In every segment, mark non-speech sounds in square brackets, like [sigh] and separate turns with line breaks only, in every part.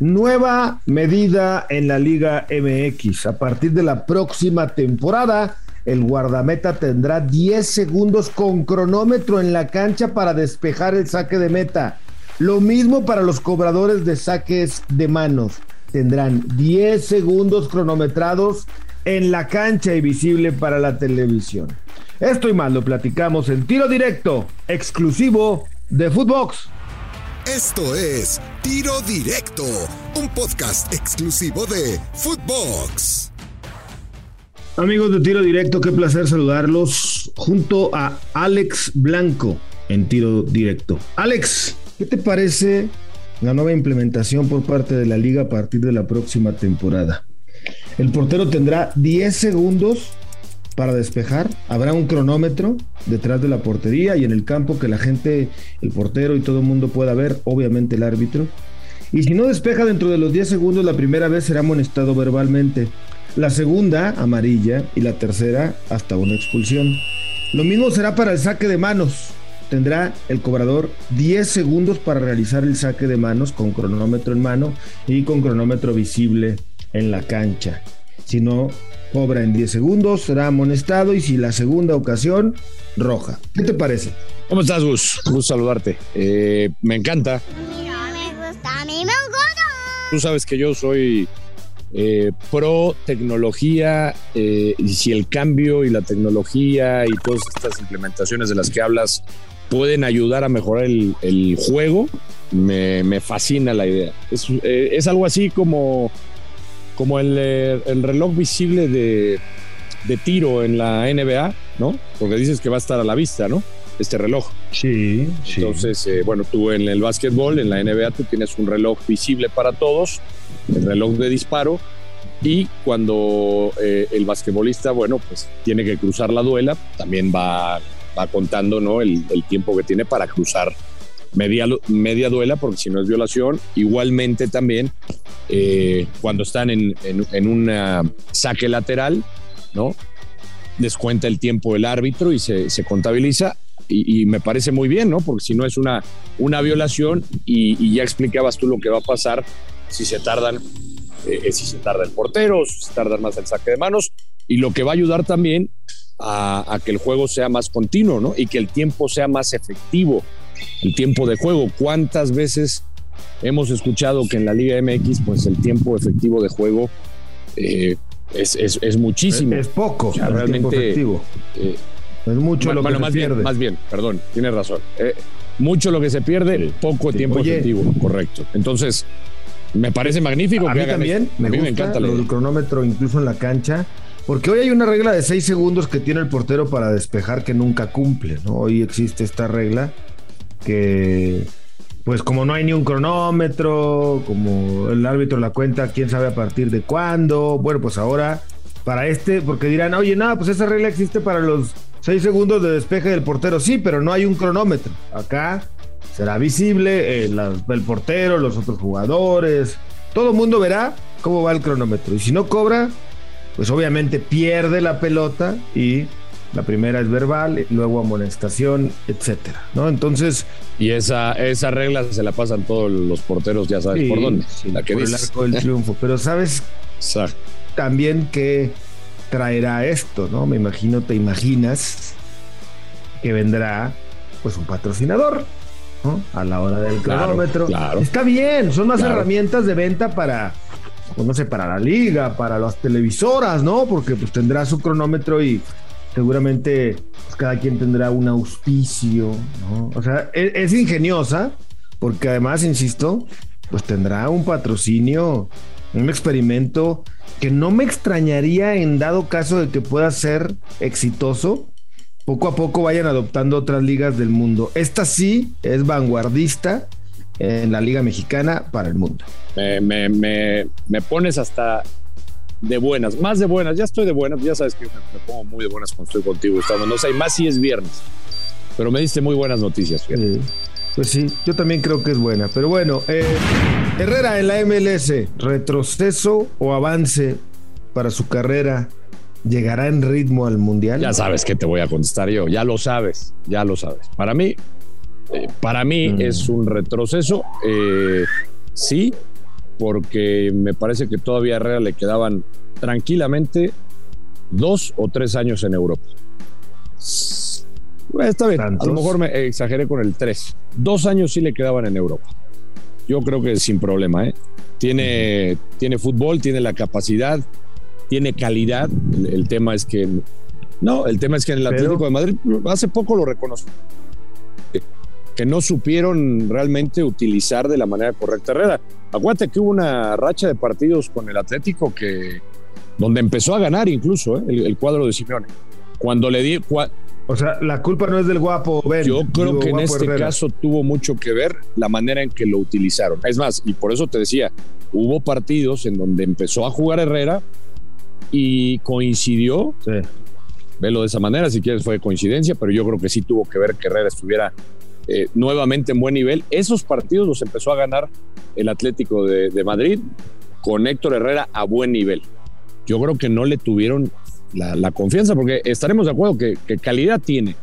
Nueva medida en la Liga MX. A partir de la próxima temporada, el guardameta tendrá 10 segundos con cronómetro en la cancha para despejar el saque de meta. Lo mismo para los cobradores de saques de manos. Tendrán 10 segundos cronometrados en la cancha y visible para la televisión. Esto y más lo platicamos en tiro directo, exclusivo de Footbox.
Esto es Tiro Directo, un podcast exclusivo de Footbox.
Amigos de Tiro Directo, qué placer saludarlos junto a Alex Blanco en Tiro Directo. Alex, ¿qué te parece la nueva implementación por parte de la liga a partir de la próxima temporada? El portero tendrá 10 segundos para despejar. Habrá un cronómetro detrás de la portería y en el campo que la gente, el portero y todo el mundo pueda ver, obviamente el árbitro. Y si no despeja dentro de los 10 segundos, la primera vez será amonestado verbalmente. La segunda, amarilla, y la tercera, hasta una expulsión. Lo mismo será para el saque de manos. Tendrá el cobrador 10 segundos para realizar el saque de manos con cronómetro en mano y con cronómetro visible en la cancha. Si no cobra en 10 segundos, será amonestado y si la segunda ocasión, roja. ¿Qué te parece?
¿Cómo estás, Gus? Gusto saludarte. Eh, me encanta.
me gusta, a mí me gusta.
Tú sabes que yo soy eh, pro tecnología eh, y si el cambio y la tecnología y todas estas implementaciones de las que hablas pueden ayudar a mejorar el, el juego, me, me, fascina la idea. Es, eh, es algo así como como el, eh, el reloj visible de, de, tiro en la NBA, ¿no? Porque dices que va a estar a la vista, ¿no? Este reloj.
Sí, sí.
Entonces, eh, bueno, tú en el básquetbol, en la NBA, tú tienes un reloj visible para todos, el reloj de disparo, y cuando eh, el basquetbolista, bueno, pues tiene que cruzar la duela, también va, va contando, ¿no? El, el tiempo que tiene para cruzar media, media duela, porque si no es violación. Igualmente también eh, cuando están en, en, un saque lateral, ¿no? Descuenta el tiempo del árbitro y se, se contabiliza. Y, me parece muy bien, ¿no? Porque si no es una, una violación y, ya explicabas tú lo que va a pasar si se tardan, eh, si se tarda el portero, si se tarda más el saque de manos. Y lo que va a ayudar también a que el juego sea más continuo, ¿no? Y que el tiempo sea más efectivo el tiempo de juego. ¿Cuántas veces hemos escuchado que en la Liga MX, pues el tiempo efectivo de juego eh, es, es, es, muchísimo?
Es, poco.
O sea, realmente.
Eh, es mucho
bueno,
lo que
bueno,
se
más
pierde.
Bien, más bien, perdón, tienes razón. Eh, mucho lo que se pierde, sí, poco sí. tiempo
Oye,
efectivo, correcto. Entonces, me parece magnífico.
A
que
mí también, me,
a mí
gusta
me encanta
lo del cronómetro incluso en la cancha. Porque hoy hay una regla de seis segundos que tiene el portero para despejar que nunca cumple, ¿no? Hoy existe esta regla que pues como no hay ni un cronómetro, como el árbitro la cuenta, quién sabe a partir de cuándo, bueno, pues ahora para este, porque dirán, oye, no, pues esa regla existe para los seis segundos de despeje del portero, sí, pero no hay un cronómetro. Acá será visible el, el portero, los otros jugadores, todo el mundo verá cómo va el cronómetro. Y si no cobra, pues obviamente pierde la pelota y la primera es verbal, luego amonestación, etcétera, ¿no? Entonces.
Y esa, esa regla se la pasan todos los porteros, ya sabes
sí,
por dónde.
Sí,
la que
por
dices.
el arco del triunfo. Pero sabes
Exacto.
también que traerá esto, ¿no? Me imagino, te imaginas que vendrá pues un patrocinador, ¿no? A la hora del cronómetro.
Claro.
Está bien, son más
Claro.
herramientas de venta para, pues, no sé, para la liga, para las televisoras, ¿no? Porque pues tendrá su cronómetro y seguramente pues, cada quien tendrá un auspicio, ¿no? O sea, es, es, ingeniosa, porque además, insisto, pues tendrá un patrocinio, un experimento que no me extrañaría en dado caso de que pueda ser exitoso. Poco a poco vayan adoptando otras ligas del mundo. Esta sí es vanguardista en la Liga Mexicana para el mundo.
Me, me, me pones hasta de buenas, más de buenas, ya estoy de buenas, ya sabes que me, me pongo muy de buenas cuando estoy contigo, Gustavo, no sé, más si es viernes, pero me diste muy buenas noticias.
Sí, pues sí, yo también creo que es buena, pero bueno, eh, Herrera en la MLS, retroceso o avance para su carrera, llegará en ritmo al Mundial.
Ya sabes que te voy a contestar yo, ya lo sabes, ya lo sabes. Para mí, eh, para mí mm. es un retroceso, eh, sí, porque me parece que todavía a Herrera le quedaban tranquilamente dos o tres años en Europa. Está bien, a lo mejor me exageré con el tres. Dos años sí le quedaban en Europa. Yo creo que sin problema, ¿eh? Tiene, tiene fútbol, tiene la capacidad, tiene calidad. El, tema es que. No, el tema es que en el Atlético de Madrid hace poco lo reconoció que no supieron realmente utilizar de la manera correcta Herrera. Acuérdate que hubo una racha de partidos con el Atlético que donde empezó a ganar incluso ¿eh? el, cuadro de Simeone. Cuando le di...
O sea, la culpa no es del guapo Ben.
Yo creo que en este caso tuvo mucho que ver la manera en que lo utilizaron. Es más, y por eso te decía, hubo partidos en donde empezó a jugar Herrera y coincidió. Sí. Velo de esa manera, si quieres fue coincidencia, pero yo creo que sí tuvo que ver que Herrera estuviera eh, nuevamente en buen nivel. Esos partidos los empezó a ganar el Atlético de, Madrid con Héctor Herrera a buen nivel. Yo creo que no le tuvieron la, confianza porque estaremos de acuerdo que, calidad tiene.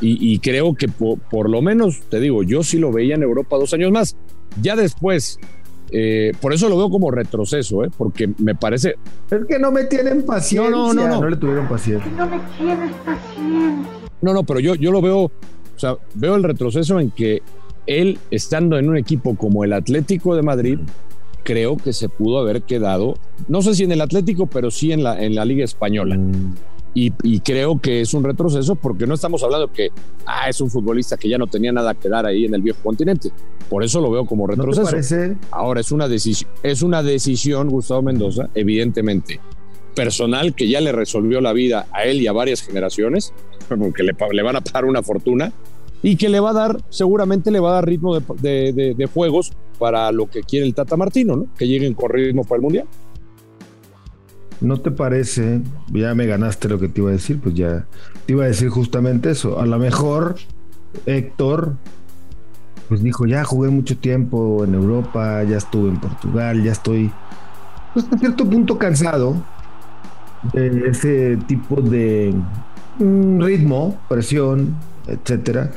Y, creo que por, lo menos, te digo, yo sí lo veía en Europa dos años más. Ya después, eh, por eso lo veo como retroceso, ¿eh? porque me parece...
Es que no me tienen paciencia. No, no, no. No, no le tuvieron paciencia.
No me tienes paciencia.
No, no, pero yo, yo lo veo o sea, veo el retroceso en que él, estando en un equipo como el Atlético de Madrid, creo que se pudo haber quedado, no sé si en el Atlético, pero sí en la, en la Liga Española. Mm. Y, creo que es un retroceso porque no estamos hablando que ah, es un futbolista que ya no tenía nada que dar ahí en el viejo continente. Por eso lo veo como retroceso. Ahora es una, decisión, es una decisión, Gustavo Mendoza, evidentemente, personal que ya le resolvió la vida a él y a varias generaciones, porque le, van a pagar una fortuna y que le va a dar, seguramente le va a dar ritmo de, juegos para lo que quiere el Tata Martino, ¿no? Que lleguen con ritmo para el Mundial.
¿No te parece? Ya me ganaste lo que te iba a decir, pues ya te iba a decir justamente eso. A lo mejor Héctor, pues dijo, ya jugué mucho tiempo en Europa, ya estuve en Portugal, ya estoy, pues a cierto punto cansado de ese tipo de mm, ritmo, presión, etcétera.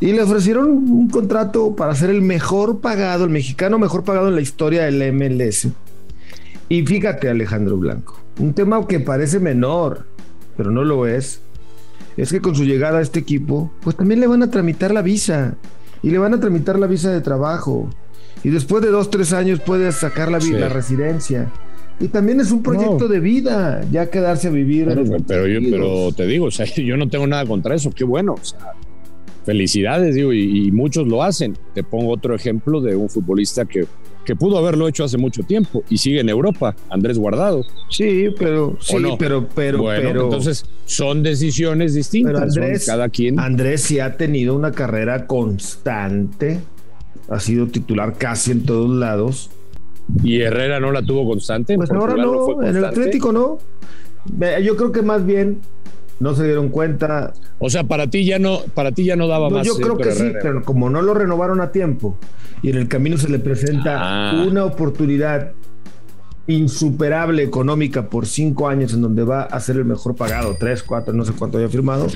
Y le ofrecieron un contrato para ser el mejor pagado, el mexicano mejor pagado en la historia del MLS. Y fíjate, Alejandro Blanco, un tema que parece menor, pero no lo es, es que con su llegada a este equipo, pues también le van a tramitar la visa. Y le van a tramitar la visa de trabajo. Y después de dos, tres años puede sacar la, la residencia. Y también es un proyecto de vida, ya quedarse a vivir.
Pero, yo, pero te digo, o sea, [laughs] yo no tengo nada contra eso, qué bueno. O sea, felicidades, digo, y, muchos lo hacen. Te pongo otro ejemplo de un futbolista que, que pudo haberlo hecho hace mucho tiempo y sigue en Europa, Andrés Guardado.
Sí, pero sí, pero, pero, pero,
entonces son decisiones distintas. Andrés, cada quien.
Andrés sí ha tenido una carrera constante, ha sido titular casi en todos lados
y Herrera no la tuvo constante.
Pues ahora no, en el Atlético no. Yo creo que más bien no se dieron cuenta.
O sea, para ti ya no, para ti ya no daba más.
Yo creo que sí, pero como no lo renovaron a tiempo y en el camino se le presenta ah. una oportunidad insuperable económica por cinco años en donde va a ser el mejor pagado, tres, cuatro, no sé cuánto haya firmado.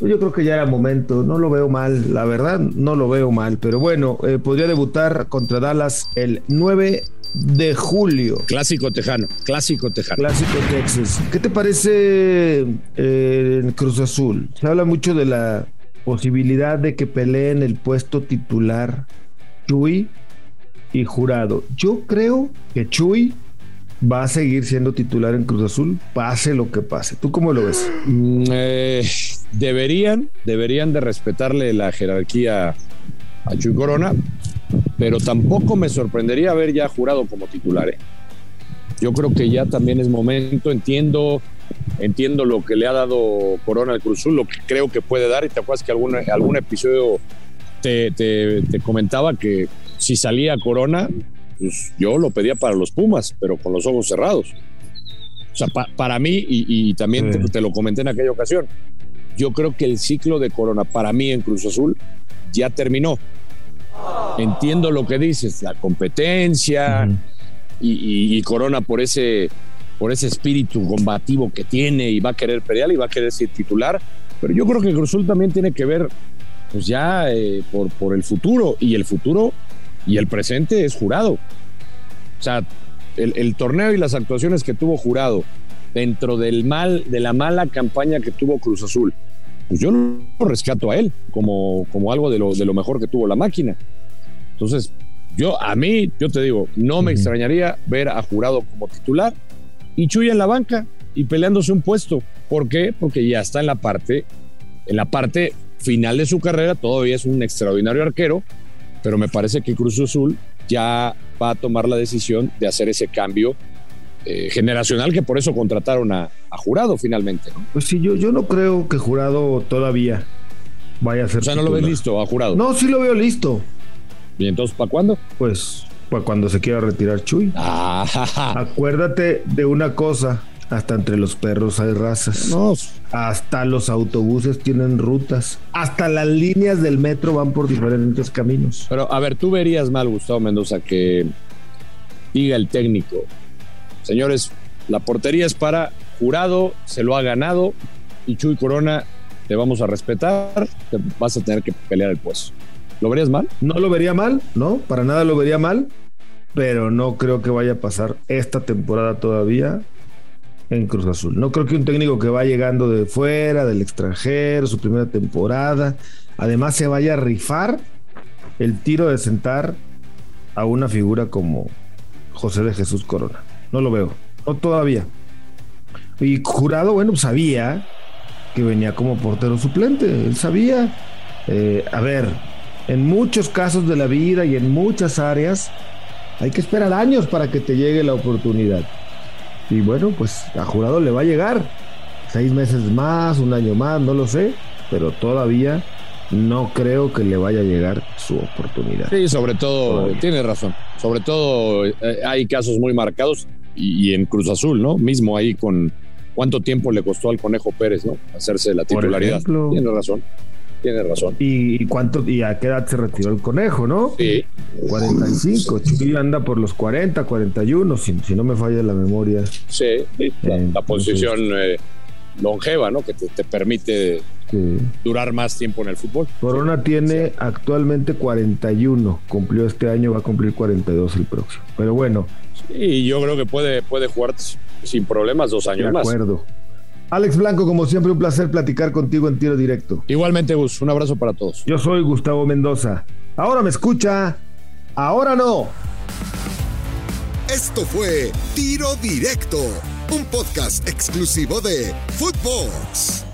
Yo creo que ya era momento, no lo veo mal, la verdad no lo veo mal, pero bueno, eh, podría debutar contra Dallas el 9 de julio.
Clásico tejano, clásico tejano.
Clásico Texas. ¿Qué te parece eh, en Cruz Azul? Se habla mucho de la posibilidad de que peleen el puesto titular Chuy y Jurado. Yo creo que Chuy va a seguir siendo titular en Cruz Azul, pase lo que pase. ¿Tú cómo lo ves?
Mm, eh, deberían, deberían de respetarle la jerarquía a Chuy Corona, pero tampoco me sorprendería haber ya jurado como titular. ¿eh? Yo creo que ya también es momento, entiendo, entiendo lo que le ha dado Corona al Cruz Azul, lo que creo que puede dar, y te acuerdas que algún, algún episodio te, te, te comentaba que si salía Corona, pues yo lo pedía para los Pumas, pero con los ojos cerrados. O sea, para mí, y, también te, lo comenté en aquella ocasión, yo creo que el ciclo de Corona para mí en Cruz Azul ya terminó. Entiendo lo que dices, la competencia y, Corona por ese, por ese espíritu combativo que tiene y va a querer pelear y va a querer ser titular, pero yo creo que Cruz Azul también tiene que ver pues ya eh, por, por el futuro y el futuro y el presente es jurado. O sea, el, el torneo y las actuaciones que tuvo jurado dentro del mal, de la mala campaña que tuvo Cruz Azul, pues yo lo rescato a él como, como algo de lo, de lo mejor que tuvo la máquina. Entonces, yo, a mí, yo te digo, no me extrañaría ver a Jurado como titular y Chuy en la banca y peleándose un puesto. ¿Por qué? Porque ya está en la parte, en la parte final de su carrera, todavía es un extraordinario arquero, pero me parece que Cruz Azul ya va a tomar la decisión de hacer ese cambio eh, generacional que por eso contrataron a, a Jurado finalmente. ¿no?
Pues sí, yo, yo no creo que Jurado todavía vaya a ser.
O sea, no lo ves listo a Jurado.
No, sí lo veo listo.
¿Y entonces para cuándo?
Pues, pues cuando se quiera retirar Chuy. [laughs]
Ah,
Acuérdate de una cosa. Hasta entre los perros hay razas.
no,
Hasta los autobuses tienen rutas. Hasta las líneas del metro van por diferentes caminos.
Pero a ver, tú verías mal, Gustavo Mendoza, que diga el técnico, señores, la portería es para jurado, se lo ha ganado y Chuy Corona te vamos a respetar, te vas a tener que pelear el puesto. ¿Lo verías mal?
No lo vería mal, ¿no? Para nada lo vería mal. Pero no creo que vaya a pasar esta temporada todavía en Cruz Azul. No creo que un técnico que va llegando de fuera, del extranjero, su primera temporada, además se vaya a rifar el tiro de sentar a una figura como José de Jesús Corona. No lo veo, no todavía. Y jurado, bueno, sabía que venía como portero suplente, él sabía. Eh, a ver, en muchos casos de la vida y en muchas áreas hay que esperar años para que te llegue la oportunidad. Y bueno, pues a jurado le va a llegar. Seis meses más, un año más, no lo sé, pero todavía no creo que le vaya a llegar su oportunidad.
Sí, sobre todo,
Todavía.
tiene razón. Sobre todo eh, hay casos muy marcados y, y en Cruz Azul, ¿no? Mismo ahí con cuánto tiempo le costó al Conejo Pérez, ¿no? Hacerse la titularidad.
ejemplo.
Tiene razón, tiene razón.
¿Y, cuánto y a qué edad se retiró el conejo, no?
Sí,
45. Chuy anda por los 40, 41, si, si no me falla la memoria.
sí, sí. La, posición eh, longeva, ¿no? Que te, te permite
Sí.
durar más tiempo en el fútbol.
Corona tiene actualmente 41. Cumplió este año, va a cumplir 42 el próximo. Pero bueno,
Y yo creo que puede, puede jugar sin problemas dos
de
años más.
acuerdo. Alex Blanco, como siempre, un placer platicar contigo en tiro directo.
Igualmente, Gus, un abrazo para todos.
Yo soy Gustavo Mendoza. Ahora me escucha, ahora no.
Esto fue Tiro Directo, un podcast exclusivo de Footbox.